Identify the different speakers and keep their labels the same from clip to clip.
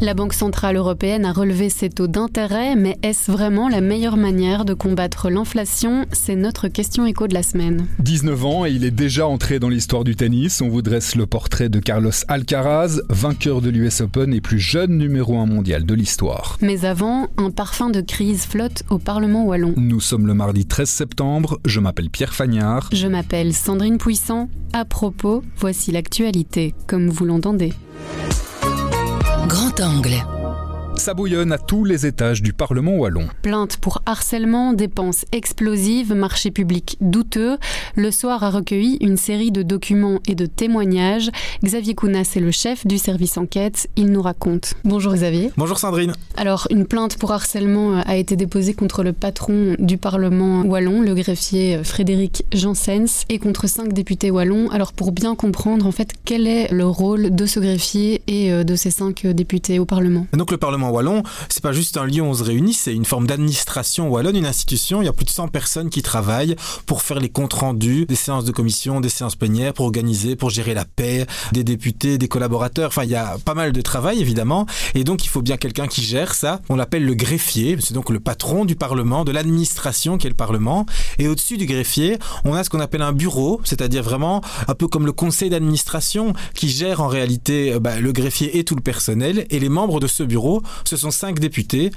Speaker 1: La Banque Centrale Européenne a relevé ses taux d'intérêt, mais est-ce vraiment la meilleure manière de combattre l'inflation? C'est notre question écho de la semaine.
Speaker 2: 19 ans et il est déjà entré dans l'histoire du tennis. On vous dresse le portrait de Carlos Alcaraz, vainqueur de l'US Open et plus jeune numéro 1 mondial de l'histoire.
Speaker 1: Mais avant, un parfum de crise flotte au Parlement wallon.
Speaker 2: Nous sommes le mardi 13 septembre. Je m'appelle Pierre Fagnard.
Speaker 1: Je m'appelle Sandrine Puissant. À propos, voici l'actualité, comme vous l'entendez.
Speaker 3: Grand angle.
Speaker 2: Ça bouillonne à tous les étages du Parlement wallon.
Speaker 1: Plainte pour harcèlement, dépenses explosives, marché public douteux. Le soir a recueilli une série de documents et de témoignages. Xavier Kounas est le chef du service enquête. Il nous raconte. Bonjour Xavier.
Speaker 4: Bonjour Sandrine.
Speaker 1: Alors, une plainte pour harcèlement a été déposée contre le patron du Parlement wallon, le greffier Frédéric Janssens, et contre cinq députés wallons. Alors, pour bien comprendre, en fait, quel est le rôle de ce greffier et de ces cinq députés au Parlement?
Speaker 4: Donc, le Parlement wallon, c'est pas juste un lieu où on se réunit, c'est une forme d'administration wallonne, une institution. Il y a plus de 100 personnes qui travaillent pour faire les comptes rendus des séances de commission, des séances plénières, pour organiser, pour gérer la paix des députés, des collaborateurs. Enfin, il y a pas mal de travail, évidemment. Et donc, il faut bien quelqu'un qui gère ça. On l'appelle le greffier. C'est donc le patron du Parlement, de l'administration qui est le Parlement. Et au-dessus du greffier, on a ce qu'on appelle un bureau, c'est-à-dire vraiment un peu comme le conseil d'administration qui gère en réalité euh, bah, le greffier et tout le personnel. Et les membres de ce bureau ce sont cinq députés.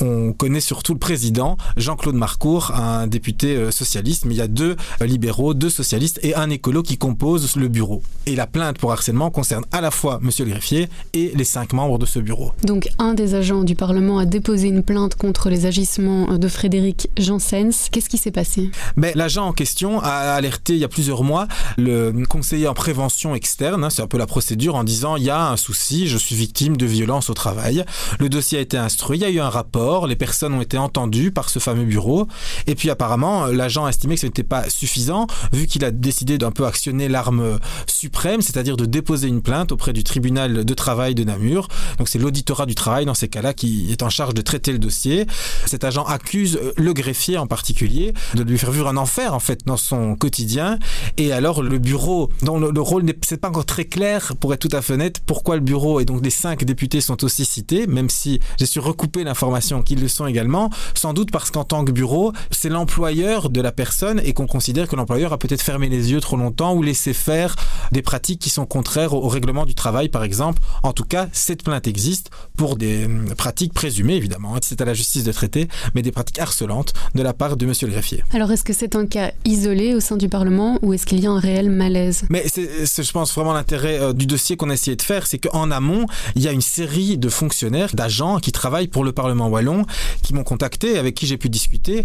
Speaker 4: On connaît surtout le président, Jean-Claude Marcourt, un député euh, socialiste, mais il y a deux euh, libéraux, deux socialistes et un écolo qui composent le bureau. Et la plainte pour harcèlement concerne à la fois Monsieur le greffier et les cinq membres de ce bureau.
Speaker 1: Donc un des agents du Parlement a déposé une plainte contre les agissements de Frédéric Janssens. Qu'est-ce qui s'est passé?
Speaker 4: Mais L'agent en question a alerté il y a plusieurs mois le conseiller en prévention externe, hein, c'est un peu la procédure, en disant il y a un souci, je suis victime de violence au travail. Le dossier a été instruit, il y a eu un rapport, les personnes ont été entendues par ce fameux bureau, et puis apparemment l'agent a estimé que ce n'était pas suffisant, vu qu'il a décidé d'un peu actionner l'arme suprême, c'est-à-dire de déposer une plainte auprès du tribunal de travail de Namur. Donc c'est l'auditorat du travail dans ces cas-là qui est en charge de traiter le dossier. Cet agent accuse le greffier en particulier de lui faire vivre un enfer en fait dans son quotidien. Et alors le bureau, dont le, le rôle n'est pas encore très clair pour être tout à fait honnête, pourquoi le bureau et donc les cinq députés sont aussi cités, même si j'ai su recouper l'information qu'ils le sont également, sans doute parce qu'en tant que bureau, c'est l'employeur de la personne et qu'on considère que l'employeur a peut-être fermé les yeux trop longtemps ou laissé faire des pratiques qui sont contraires au, règlement du travail, par exemple. En tout cas, cette plainte existe pour des hum, pratiques présumées, évidemment, hein, c'est à la justice de traiter, mais des pratiques harcelantes de la part de monsieur le greffier.
Speaker 1: Alors, est-ce que c'est un cas isolé au sein du Parlement ou est-ce qu'il y a un réel malaise?
Speaker 4: Mais c'est, je pense, vraiment l'intérêt euh, du dossier qu'on a essayé de faire, c'est qu'en amont, il y a une série de fonctionnaires, d'agents qui travaillent pour le Parlement wallon, qui m'ont contacté, avec qui j'ai pu discuter,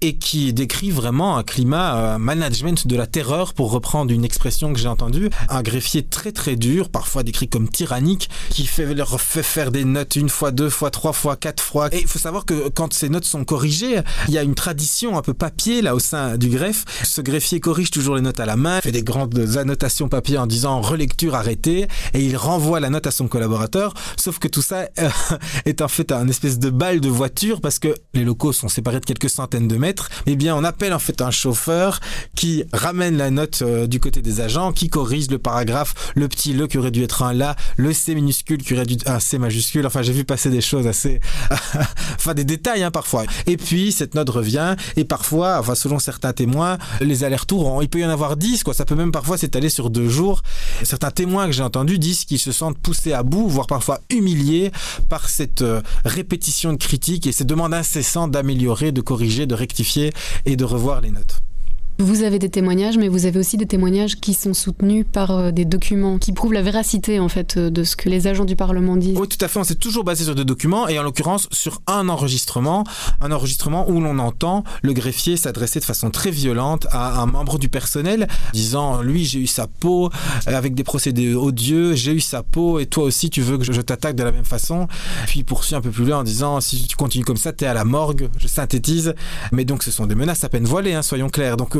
Speaker 4: et qui décrivent vraiment un climat euh, management de la terreur, pour reprendre une expression que j'ai entendue. Un greffier très très dur, parfois décrit comme tyrannique, qui fait, leur fait faire des notes une fois, deux fois, trois fois, quatre fois. Et il faut savoir que quand ces notes sont corrigées, il y a une tradition un peu papier là au sein du greffe. Ce greffier corrige toujours les notes à la main, fait des grandes annotations papier en disant relecture arrêtée, et il renvoie la note à son collaborateur. Sauf que tout ça euh, est en fait un espèce de balle de voiture parce que les locaux sont séparés de quelques centaines de mètres. Eh bien, on appelle en fait un chauffeur qui ramène la note euh, du côté des agents, qui corrige le paragraphe, le petit le qui aurait dû être un là, le C minuscule qui aurait dû être un C majuscule. Enfin, j'ai vu passer des choses assez, enfin des détails hein, parfois. Et puis cette note revient et parfois, enfin selon certains témoins, les allers-retours, il peut y en avoir 10 quoi. Ça peut même parfois s'étaler sur deux jours. Certains témoins que j'ai entendus disent qu'ils se sentent poussés à bout, voire parfois humiliés par cette euh, répétition de critiques et ces demandes incessantes d'améliorer, de corriger, de rectifier et de revoir les notes.
Speaker 1: Vous avez des témoignages, mais vous avez aussi des témoignages qui sont soutenus par euh, des documents qui prouvent la véracité en fait euh, de ce que les agents du Parlement disent.
Speaker 4: Oui, tout à fait. On s'est toujours basé sur des documents et en l'occurrence sur un enregistrement, un enregistrement où l'on entend le greffier s'adresser de façon très violente à un membre du personnel, disant lui j'ai eu sa peau euh, avec des procédés odieux, j'ai eu sa peau et toi aussi tu veux que je, t'attaque de la même façon? Puis il poursuit un peu plus loin en disant si tu continues comme ça t'es à la morgue. Je synthétise, mais donc ce sont des menaces à peine voilées, hein, soyons clairs. Donc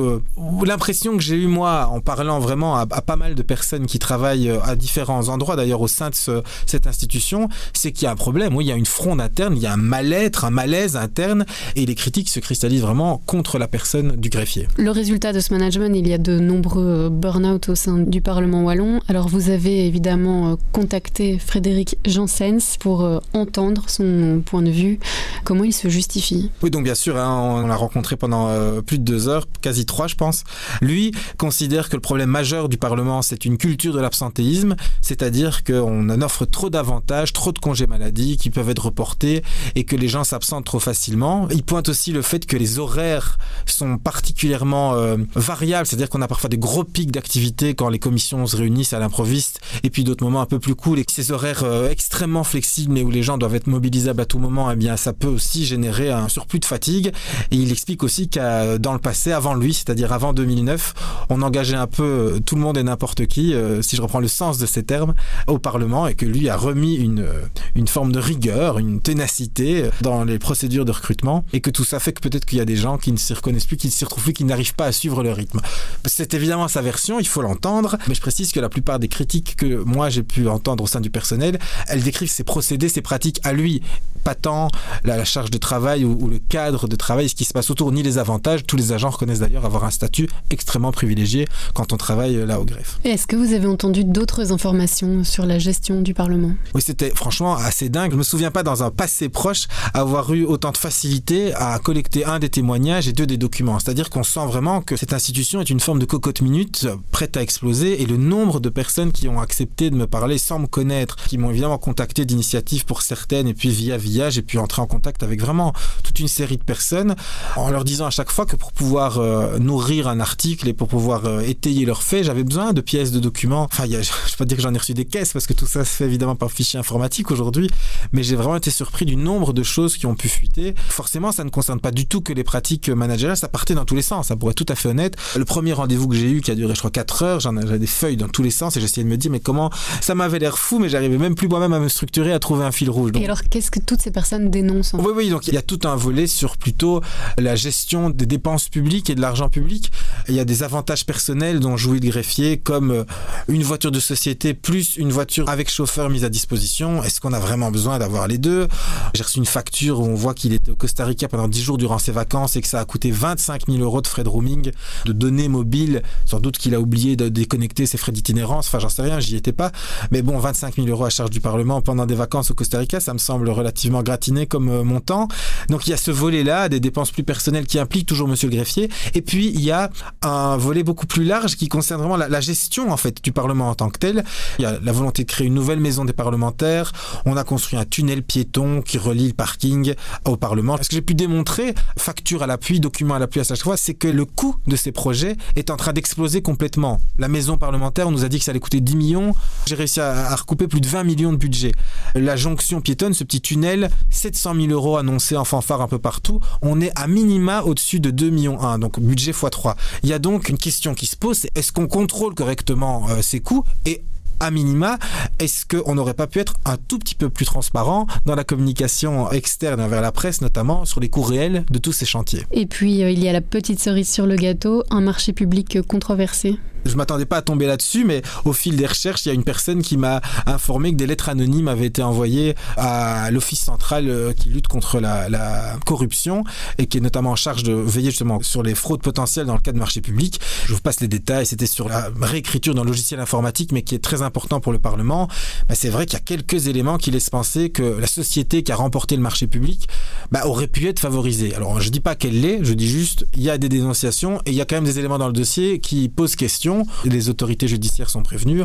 Speaker 4: l'impression que j'ai eu moi en parlant vraiment à, pas mal de personnes qui travaillent euh, à différents endroits d'ailleurs au sein de cette institution, c'est qu'il y a un problème. Oui, il y a une fronde interne, il y a un mal-être, un malaise interne, et les critiques se cristallisent vraiment contre la personne du greffier.
Speaker 1: Le résultat de ce management, il y a de nombreux burn-out au sein du Parlement wallon. Alors vous avez évidemment contacté Frédéric Janssens pour entendre son point de vue. Comment il se justifie?
Speaker 4: Oui, donc bien sûr, hein, on l'a rencontré pendant plus de deux heures, quasi trois, je pense. Lui considère que le problème majeur du Parlement, c'est une culture de l'absentéisme, c'est-à-dire qu'on en offre trop d'avantages, trop de congés maladie qui peuvent être reportés et que les gens s'absentent trop facilement. Il pointe aussi le fait que les horaires sont particulièrement euh, variables, c'est-à-dire qu'on a parfois des gros pics d'activité quand les commissions se réunissent à l'improviste et puis d'autres moments un peu plus cool et que ces horaires euh, extrêmement flexibles mais où les gens doivent être mobilisables à tout moment, eh bien ça peut aussi générer un surplus de fatigue. Et il explique aussi qu'à dans le passé, avant lui, c'est-à-dire avant 2009, on engageait un peu euh, tout le monde et n'importe qui, euh, si je reprends le sens de ces termes, au Parlement et que lui a remis une, euh, une forme de rigueur, une ténacité dans les procédures de recrutement et que tout ça fait que peut-être qu'il y a des gens qui ne s'y reconnaissent plus, qui ne s'y retrouvent plus, qui n'arrivent pas à suivre le rythme. C'est évidemment sa version, il faut l'entendre, mais je précise que la plupart des critiques que moi j'ai pu entendre au sein du personnel, elles décrivent ses procédés, ses pratiques à lui, pas tant la, charge de travail ou, ou, le cadre de travail, ce qui se passe autour, ni les avantages. Tous les agents reconnaissent d'ailleurs avoir un statut extrêmement privilégié quand on travaille là au greffe.
Speaker 1: Est-ce que vous avez entendu d'autres informations sur la gestion du Parlement?
Speaker 4: Oui, c'était franchement assez dingue. Je me souviens pas dans un passé proche avoir eu autant de facilité à collecter un des témoignages et deux des documents. C'est-à-dire qu'on sent vraiment que cette institution est une forme de cocotte minute prête à exploser et le nombre de personnes qui ont accepté de me parler sans me connaître, qui m'ont évidemment contacté d'initiative pour certaines et puis via via j'ai pu entrer en contact avec vraiment toute une série de personnes en leur disant à chaque fois que pour pouvoir euh, nourrir un article et pour pouvoir euh, étayer leurs faits, j'avais besoin de pièces, de documents. Enfin, y a, je ne peux pas dire que j'en ai reçu des caisses parce que tout ça se fait évidemment par fichier informatique aujourd'hui, mais j'ai vraiment été surpris du nombre de choses qui ont pu fuiter. Forcément, ça ne concerne pas du tout que les pratiques managériales, ça partait dans tous les sens, ça pourrait être tout à fait honnête. Le premier rendez-vous que j'ai eu, qui a duré je crois 4 heures, j'avais des feuilles dans tous les sens et j'essayais de me dire mais comment ça m'avait l'air fou, mais j'arrivais même plus moi-même à me structurer, à trouver un fil rouge.
Speaker 1: Donc... Et alors, qu'est-ce que toutes ces personnes dénoncent
Speaker 4: Oui, oui, donc il y a tout un volet sur plutôt la gestion des dépenses publiques et de l'argent public. Il y a des avantages personnels dont jouit le greffier, comme euh, une voiture de société plus une voiture avec chauffeur mise à disposition. Est-ce qu'on a vraiment besoin d'avoir les deux? J'ai reçu une facture où on voit qu'il était au Costa Rica pendant 10 jours durant ses vacances et que ça a coûté 25 000 euros de frais de roaming, de données mobiles. Sans doute qu'il a oublié de déconnecter ses frais d'itinérance. Enfin, j'en sais rien, j'y étais pas. Mais bon, 25 000 euros à charge du Parlement pendant des vacances au Costa Rica, ça me semble relativement gratiné comme euh, montant. Donc il y a ce volet-là, des dépenses plus personnelles qui impliquent toujours Monsieur le greffier. Et puis il y a un volet beaucoup plus large qui concerne vraiment la, gestion en fait du Parlement en tant que tel. Il y a la volonté de créer une nouvelle maison des parlementaires. On a construit un tunnel piéton qui relie le parking au Parlement. Ce que j'ai pu démontrer, facture à l'appui, document à l'appui à chaque fois, c'est que le coût de ces projets est en train d'exploser complètement. La maison parlementaire, on nous a dit que ça allait coûter 10 millions. J'ai réussi à, à, recouper plus de 20 millions de budget. La jonction piétonne, ce petit tunnel, 700 000 euros annoncés en fanfare un peu partout. On est à minima au-dessus de 2 millions 1, donc budget x3. Il y a donc une question qui se pose, est-ce qu'on contrôle correctement euh, ces coûts et à minima, est-ce qu'on n'aurait pas pu être un tout petit peu plus transparent dans la communication externe vers la presse, notamment sur les coûts réels de tous ces chantiers?
Speaker 1: Et puis, euh, il y a la petite cerise sur le gâteau, un marché public controversé.
Speaker 4: Je m'attendais pas à tomber là-dessus, mais au fil des recherches, il y a une personne qui m'a informé que des lettres anonymes avaient été envoyées à l'Office central euh, qui lutte contre la, la, corruption et qui est notamment en charge de veiller justement sur les fraudes potentielles dans le cas de marché public. Je vous passe les détails, c'était sur la réécriture d'un logiciel informatique, mais qui est très important pour le Parlement. Bah, c'est vrai qu'il y a quelques éléments qui laissent penser que la société qui a remporté le marché public bah, aurait pu être favorisée. Alors je dis pas qu'elle l'est, je dis juste il y a des dénonciations et il y a quand même des éléments dans le dossier qui posent question les autorités judiciaires sont prévenues.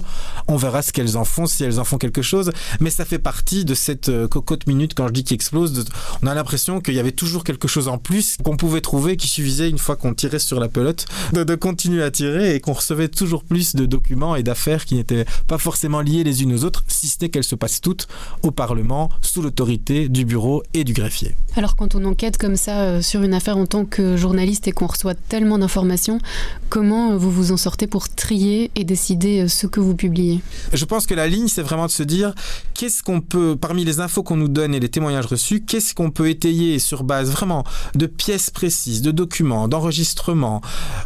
Speaker 4: On verra ce qu'elles en font, si elles en font quelque chose. Mais ça fait partie de cette euh, cocotte minute, quand je dis qu'il explose. On a l'impression qu'il y avait toujours quelque chose en plus qu'on pouvait trouver, qui suffisait une fois qu'on tirait sur la pelote, de, de continuer à tirer et qu'on recevait toujours plus de documents et d'affaires qui n'étaient pas forcément liées les unes aux autres, si ce n'est qu'elles se passent toutes au Parlement, sous l'autorité du bureau et du greffier.
Speaker 1: Alors quand on enquête comme ça euh, sur une affaire en tant que journaliste et qu'on reçoit tellement d'informations, comment euh, vous vous en sortez pour trier et décider euh, ce que vous publiez?
Speaker 4: Je pense que la ligne, c'est vraiment de se dire qu'est-ce qu'on peut, parmi les infos qu'on nous donne et les témoignages reçus, qu'est-ce qu'on peut étayer sur base vraiment de pièces précises, de documents, d'enregistrements,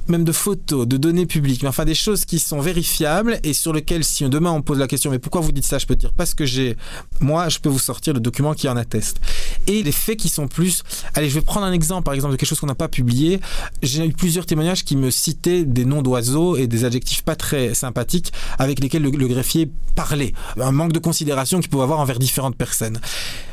Speaker 4: même de photos, de données publiques, mais enfin des choses qui sont vérifiables et sur lesquelles si demain on pose la question mais pourquoi vous dites ça, je peux dire parce que j'ai, moi je peux vous sortir le document qui en atteste. Et les faits qui sont plus, allez je vais prendre un exemple par exemple de quelque chose qu'on n'a pas publié, j'ai eu plusieurs témoignages qui me citaient des noms d'oiseaux et des adjectifs pas très sympathiques avec lesquels le, le greffier parlait, un manque de considération qu'il pouvait avoir envers différentes personnes.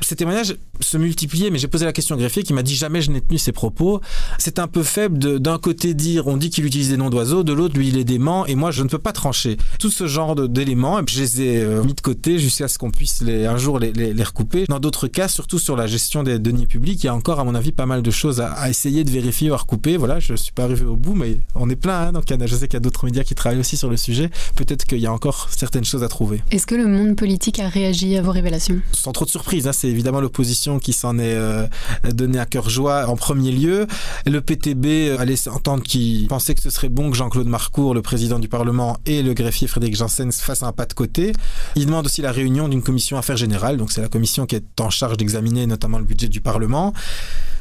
Speaker 4: Ces témoignages se multipliaient, mais j'ai posé la question au greffier qui m'a dit jamais je n'ai tenu ces propos. C'est un peu faible d'un côté dire on dit qu'il utilise des noms d'oiseaux, de l'autre lui il est dément et moi je ne peux pas trancher. Tout ce genre d'éléments, je les ai euh, mis de côté jusqu'à ce qu'on puisse les, un jour les, les, les recouper. Dans d'autres cas, surtout sur la gestion des deniers publics, il y a encore à mon avis pas mal de choses à, à essayer de vérifier ou à recouper. Voilà, je suis pas arrivé au bout, mais on est plein. Hein, donc je sais qu'il y a d'autres médias qui travaillent aussi sur le sujet. Peut-être qu'il y a encore certaines choses à trouver.
Speaker 1: Est-ce que le monde politique a réagi à vos révélations?
Speaker 4: Sans trop de surprise, hein, c'est évidemment l'opposition qui s'en est euh, donné à cœur joie en premier lieu. Le PTB allait entendre qu'il pensait que ce serait bon que Jean-Claude Marcourt, le président du Parlement, et le greffier Frédéric Janssen fassent un pas de côté. Il demande aussi la réunion d'une commission affaires générales, donc c'est la commission qui est en charge d'examiner notamment le budget du Parlement.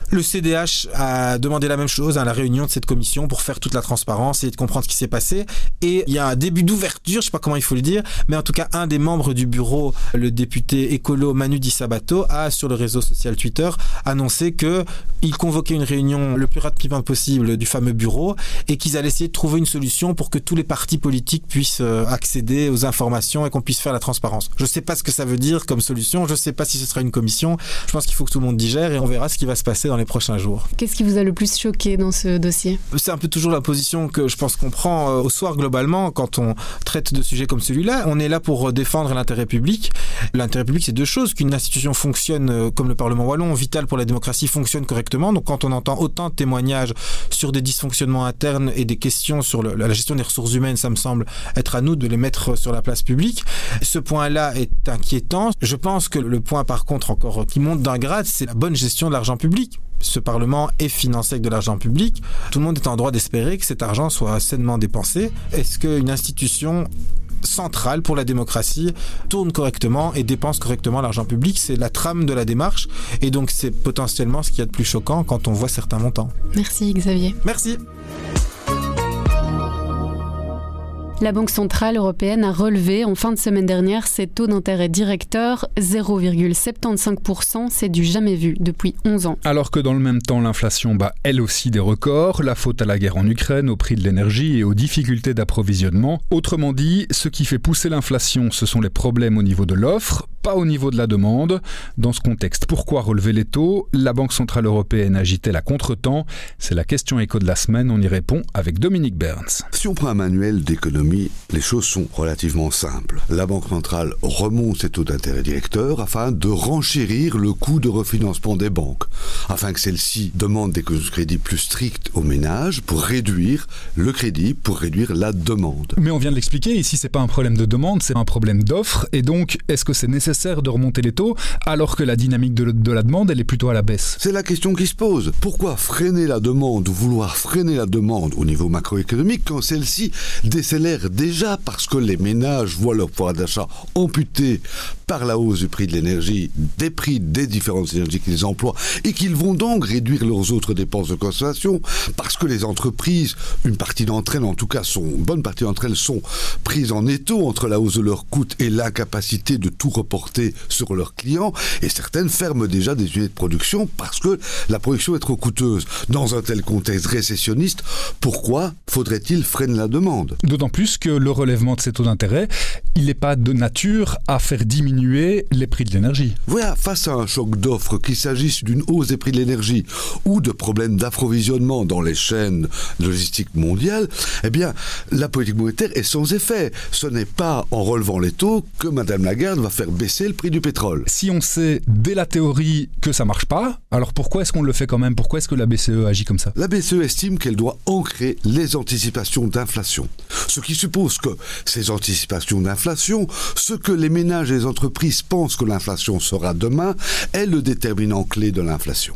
Speaker 4: Le CDH a demandé la même chose à la réunion de cette commission pour faire toute la transparence et de comprendre ce qui s'est passé. Et il y a un début d'ouverture, je ne sais pas comment il faut le dire, mais en tout cas, un des membres du bureau, le député écolo Manu Di Sabato, a sur le réseau social Twitter annoncé que il convoquait une réunion le plus rapidement possible du fameux bureau et qu'ils allaient essayer de trouver une solution pour que tous les partis politiques puissent accéder aux informations et qu'on puisse faire la transparence. Je ne sais pas ce que ça veut dire comme solution, je ne sais pas si ce sera une commission. Je pense qu'il faut que tout le monde digère et on verra ce qui va se passer dans les prochains jours.
Speaker 1: Qu'est-ce qui vous a le plus choqué dans ce dossier?
Speaker 4: C'est un peu toujours la position que je pense qu'on prend au soir globalement quand on traite de sujets comme celui-là. On est là pour défendre l'intérêt public. L'intérêt public, c'est deux choses qu'une institution fonctionne comme le Parlement wallon, vital pour la démocratie, fonctionne correctement. Donc quand on entend autant de témoignages sur des dysfonctionnements internes et des questions sur le, la gestion des ressources humaines, ça me semble être à nous de les mettre sur la place publique. Ce point-là est inquiétant. Je pense que le point par contre encore qui monte d'un grade, c'est la bonne gestion de l'argent public ce Parlement est financé avec de l'argent public. Tout le monde est en droit d'espérer que cet argent soit sainement dépensé. Est-ce qu'une institution centrale pour la démocratie tourne correctement et dépense correctement l'argent public? C'est la trame de la démarche et donc c'est potentiellement ce qu'il y a de plus choquant quand on voit certains montants.
Speaker 1: Merci Xavier.
Speaker 4: Merci.
Speaker 1: La Banque Centrale Européenne a relevé en fin de semaine dernière ses taux d'intérêt directeur 0,75%, c'est du jamais vu depuis 11 ans.
Speaker 2: Alors que dans le même temps, l'inflation bat elle aussi des records, la faute à la guerre en Ukraine, au prix de l'énergie et aux difficultés d'approvisionnement. Autrement dit, ce qui fait pousser l'inflation, ce sont les problèmes au niveau de l'offre, pas au niveau de la demande. Dans ce contexte, pourquoi relever les taux? La Banque Centrale Européenne agitait la contre-temps? C'est la question écho de la semaine, on y répond avec Dominique Burns.
Speaker 5: Si on prend un manuel d'économie, les choses sont relativement simples. La Banque centrale remonte ses taux d'intérêt directeurs afin de renchérir le coût de refinancement des banques, afin que celles-ci demandent des crédits plus stricts aux ménages pour réduire le crédit, pour réduire la demande.
Speaker 2: Mais on vient de l'expliquer, ici c'est pas un problème de demande, c'est un problème d'offre, et donc est-ce que c'est nécessaire de remonter les taux alors que la dynamique de, de la demande elle est plutôt à la baisse?
Speaker 5: C'est la question qui se pose. Pourquoi freiner la demande ou vouloir freiner la demande au niveau macroéconomique quand celle-ci décélère déjà parce que les ménages voient leur pouvoir d'achat amputé par la hausse du prix de l'énergie, des prix des différentes énergies qu'ils emploient, et qu'ils vont donc réduire leurs autres dépenses de consommation, parce que les entreprises, une partie d'entre elles, en tout cas, sont, une bonne partie d'entre elles sont prises en étau entre la hausse de leurs coûts et l'incapacité de tout reporter sur leurs clients, et certaines ferment déjà des unités de production parce que la production est trop coûteuse. Dans un tel contexte récessionniste, pourquoi faudrait-il freiner la demande?
Speaker 2: D'autant plus que le relèvement de ces taux d'intérêt, il n'est pas de nature à faire diminuer les prix de l'énergie.
Speaker 5: Voilà, face à un choc d'offres, qu'il s'agisse d'une hausse des prix de l'énergie ou de problèmes d'approvisionnement dans les chaînes logistiques mondiales, eh bien, la politique monétaire est sans effet. Ce n'est pas en relevant les taux que Madame Lagarde va faire baisser le prix du pétrole.
Speaker 2: Si on sait dès la théorie que ça marche pas, alors pourquoi est-ce qu'on le fait quand même? Pourquoi est-ce que la BCE agit comme ça?
Speaker 5: La BCE estime qu'elle doit ancrer les anticipations d'inflation. Ce qui suppose que ces anticipations d'inflation, ce que les ménages et les entreprises pensent que l'inflation sera demain, est le déterminant clé de l'inflation.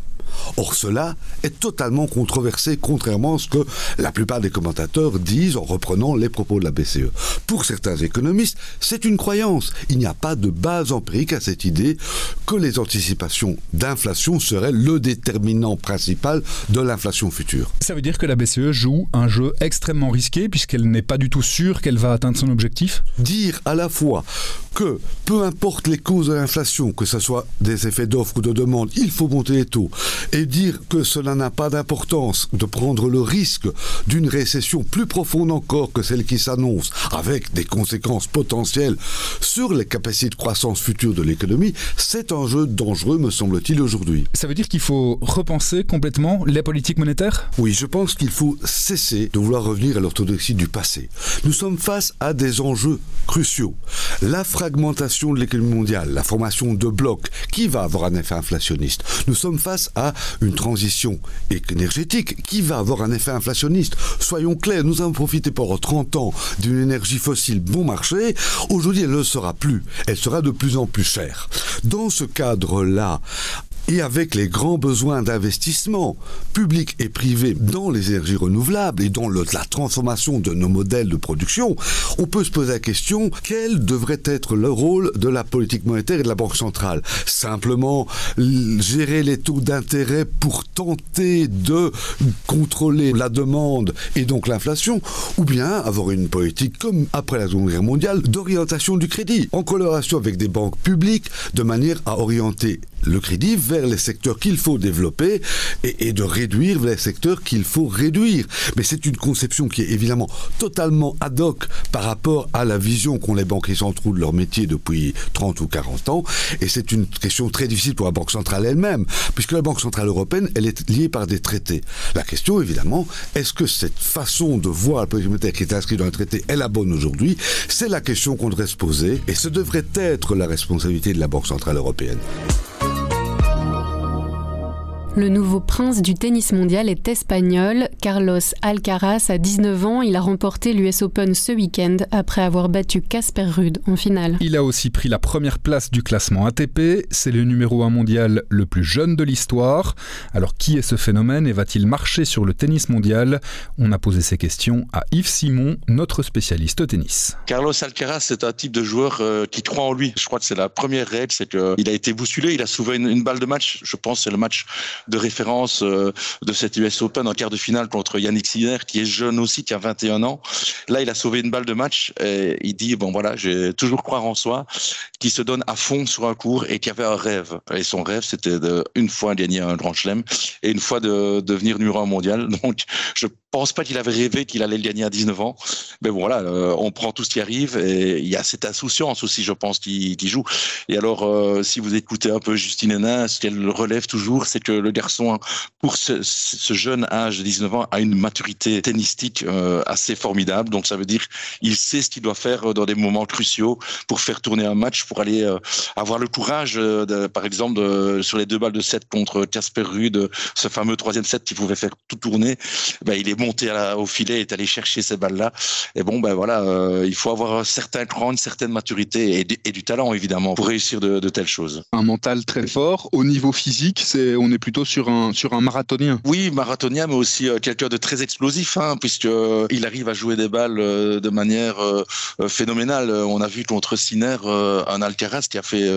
Speaker 5: Or, cela est totalement controversé, contrairement à ce que la plupart des commentateurs disent en reprenant les propos de la BCE. Pour certains économistes, c'est une croyance. Il n'y a pas de base empirique à cette idée que les anticipations d'inflation seraient le déterminant principal de l'inflation future.
Speaker 2: Ça veut dire que la BCE joue un jeu extrêmement risqué puisqu'elle n'est pas du tout sûre qu'elle va atteindre son objectif?
Speaker 5: Dire à la fois que peu importe les causes de l'inflation, que ce soit des effets d'offre ou de demande, il faut monter les taux, et dire que cela n'a pas d'importance de prendre le risque d'une récession plus profonde encore que celle qui s'annonce, avec des conséquences potentielles sur les capacités de croissance future de l'économie, c'est un jeu dangereux, me semble-t-il, aujourd'hui.
Speaker 2: Ça veut dire qu'il faut repenser complètement les politiques monétaires
Speaker 5: Oui, je pense qu'il faut cesser de vouloir revenir à l'orthodoxie du passé. Nous sommes face à des enjeux cruciaux. La fragmentation de l'économie mondiale, la formation de blocs, qui va avoir un effet inflationniste Nous sommes face à une transition énergétique qui va avoir un effet inflationniste. Soyons clairs, nous avons profité pendant 30 ans d'une énergie fossile bon marché. Aujourd'hui, elle ne le sera plus. Elle sera de plus en plus chère. Dans ce cadre-là, et avec les grands besoins d'investissement public et privé dans les énergies renouvelables et dans la transformation de nos modèles de production, on peut se poser la question quel devrait être le rôle de la politique monétaire et de la Banque centrale? Simplement gérer les taux d'intérêt pour tenter de contrôler la demande et donc l'inflation, ou bien avoir une politique comme après la Seconde Guerre mondiale d'orientation du crédit en collaboration avec des banques publiques de manière à orienter le crédit vers les secteurs qu'il faut développer et, de réduire les secteurs qu'il faut réduire. Mais c'est une conception qui est évidemment totalement ad hoc par rapport à la vision qu'ont les banquiers centraux de leur métier depuis 30 ou 40 ans. Et c'est une question très difficile pour la Banque centrale elle-même, puisque la Banque centrale européenne, elle est liée par des traités. La question, évidemment, est-ce que cette façon de voir la politique monétaire qui est inscrite dans le traité est la bonne aujourd'hui? C'est la question qu'on devrait se poser, et ce devrait être la responsabilité de la Banque centrale européenne.
Speaker 1: Le nouveau prince du tennis mondial est espagnol. Carlos Alcaraz a 19 ans. Il a remporté l'US Open ce week-end après avoir battu Casper Ruud en finale.
Speaker 2: Il a aussi pris la première place du classement ATP. C'est le numéro 1 mondial le plus jeune de l'histoire. Alors qui est ce phénomène et va-t-il marcher sur le tennis mondial? On a posé ces questions à Yves Simon, notre spécialiste tennis.
Speaker 6: Carlos Alcaraz, c'est un type de joueur euh, qui croit en lui. Je crois que c'est la première règle, c'est qu'il a été bousculé, il a soulevé une, une balle de match. Je pense que c'est le match de référence euh, de cette US Open en quart de finale contre Yannick Sinner, qui est jeune aussi, qui a 21 ans. Là, il a sauvé une balle de match et il dit, bon voilà, j'ai toujours croire en soi, qui se donne à fond sur un cours et qui avait un rêve. Et son rêve, c'était de, une fois gagner un grand chelem et une fois de, de devenir numéro un mondial. Donc, je pense pas qu'il avait rêvé qu'il allait le gagner à 19 ans. Mais bon, voilà, euh, on prend tout ce qui arrive et il y a cette insouciance aussi, je pense, qui, qui joue. Et alors, euh, si vous écoutez un peu Justine Hénin, ce qu'elle relève toujours, c'est que le garçon, pour ce, ce, jeune âge de 19 ans, a une maturité tennistique euh, assez formidable. Donc, ça veut dire il sait ce qu'il doit faire dans des moments cruciaux pour faire tourner un match, pour aller euh, avoir le courage, euh, de, par exemple, de, sur les deux balles de 7 contre Casper Ruud, ce fameux troisième set qui pouvait faire tout tourner. Ben, il est à la, au filet, est allé chercher ces balles-là. Et bon, ben voilà, euh, il faut avoir un certain cran, une certaine maturité et, et du talent évidemment pour réussir de, de, telles choses.
Speaker 7: Un mental très fort. Au niveau physique, c'est on est plutôt sur un sur un marathonien.
Speaker 6: Oui, marathonien, mais aussi euh, quelqu'un de très explosif, hein, puisque euh, arrive à jouer des balles de manière phénoménale. On a vu contre Sinner euh, un Alcaraz qui a fait,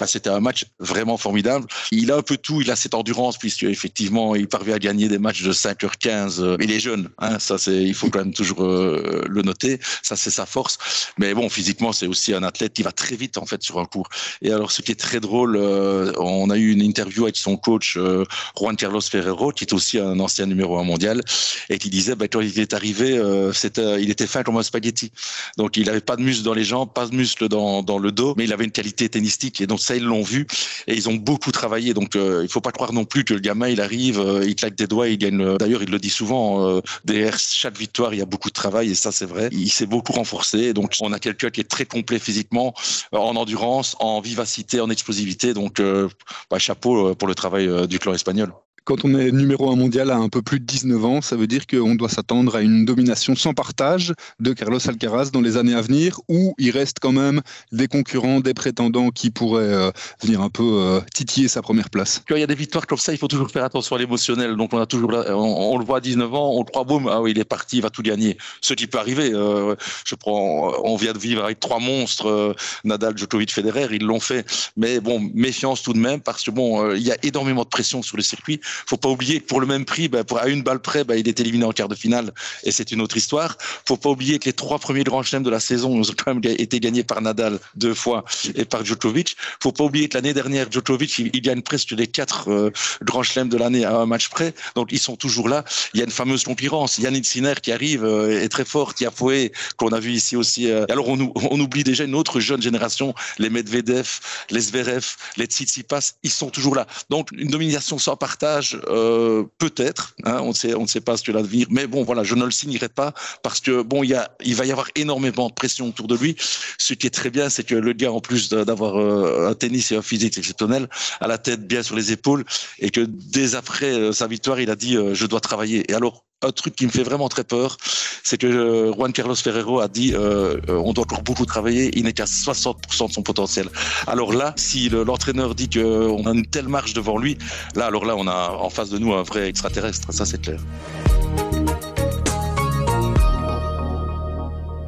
Speaker 6: bah, c'était un match vraiment formidable. Il a un peu tout, il a cette endurance puisque effectivement il parvient à gagner des matchs de 5h15. Il est jeune, hein, ça c'est, il faut quand même toujours euh, le noter. Ça c'est sa force. Mais bon, physiquement c'est aussi un athlète qui va très vite en fait sur un cours. Et alors ce qui est très drôle, euh, on a eu une interview avec son coach euh, Juan Carlos Ferrero, qui est aussi un ancien numéro un mondial, et qui disait bah, quand il est arrivé, euh, c'était, il était fin comme un spaghetti. Donc il avait pas de muscle dans les jambes, pas de muscle dans, dans le dos, mais il avait une qualité tennistique. Et donc ça ils l'ont vu et ils ont beaucoup travaillé. Donc euh, il faut pas croire non plus que le gamin il arrive, euh, il claque des doigts, il gagne. D'ailleurs il le dit souvent, euh, derrière chaque victoire il y a beaucoup de travail et ça c'est vrai. Il s'est beaucoup renforcé. Donc on a quelqu'un qui est très complet physiquement, euh, en endurance, en vivacité, en explosivité. Donc euh, bah, chapeau euh, pour le travail du clan espagnol
Speaker 7: Quand on est numéro un mondial à un peu plus de 19 ans, ça veut dire qu'on doit s'attendre à une domination sans partage de Carlos Alcaraz dans les années à venir, où il reste quand même des concurrents, des prétendants qui pourraient euh, venir un peu euh, titiller sa première place.
Speaker 6: Quand il y a des victoires comme ça, il faut toujours faire attention à l'émotionnel. Donc on a toujours, on, on, le voit à 19 ans, on le croit boum, ah oui, il est parti, il va tout gagner. Ce qui peut arriver. Euh, je prends, on vient de vivre avec trois monstres, Nadal, Djokovic, Federer, ils l'ont fait. Mais bon, méfiance tout de même parce que bon, il y a énormément de pression sur le circuit. Faut pas oublier que pour le même prix, bah, pour à une balle près, bah, il est éliminé en quart de finale et c'est une autre histoire. Faut pas oublier que les trois premiers grands chelems de la saison ont quand même été gagnés par Nadal deux fois et par Djokovic. Faut pas oublier que l'année dernière, Djokovic, il, gagne presque les quatre euh, grands chelems de l'année à un match près. Donc ils sont toujours là. Il y a une fameuse concurrence. Yannick Sinner qui arrive euh, est très fort. Tiafoe qu'on a vu ici aussi. Euh. alors on, on, oublie déjà une autre jeune génération, les Medvedev, les Zverev, les Tsitsipas. Ils sont toujours là. Donc une domination sans partage, euh, peut-être. Hein, on ne sait, on sait pas ce que l'avenir. Mais bon, voilà, je ne le signerai pas parce que bon, il y a, il va y avoir énormément de pression autour de lui. Ce qui est très bien, c'est que le gars, en plus d'avoir un tennis et un physique exceptionnel, a la tête bien sur les épaules et que dès après sa victoire, il a dit je dois travailler. Et alors un truc qui me fait vraiment très peur, c'est que euh, Juan Carlos Ferrero a dit euh, euh, on doit encore beaucoup travailler, il n'est qu'à 60% de son potentiel. Alors là, si l'entraîneur dit qu'on a une telle marge devant lui, là, alors là, on a en face de nous un vrai extraterrestre, ça c'est clair.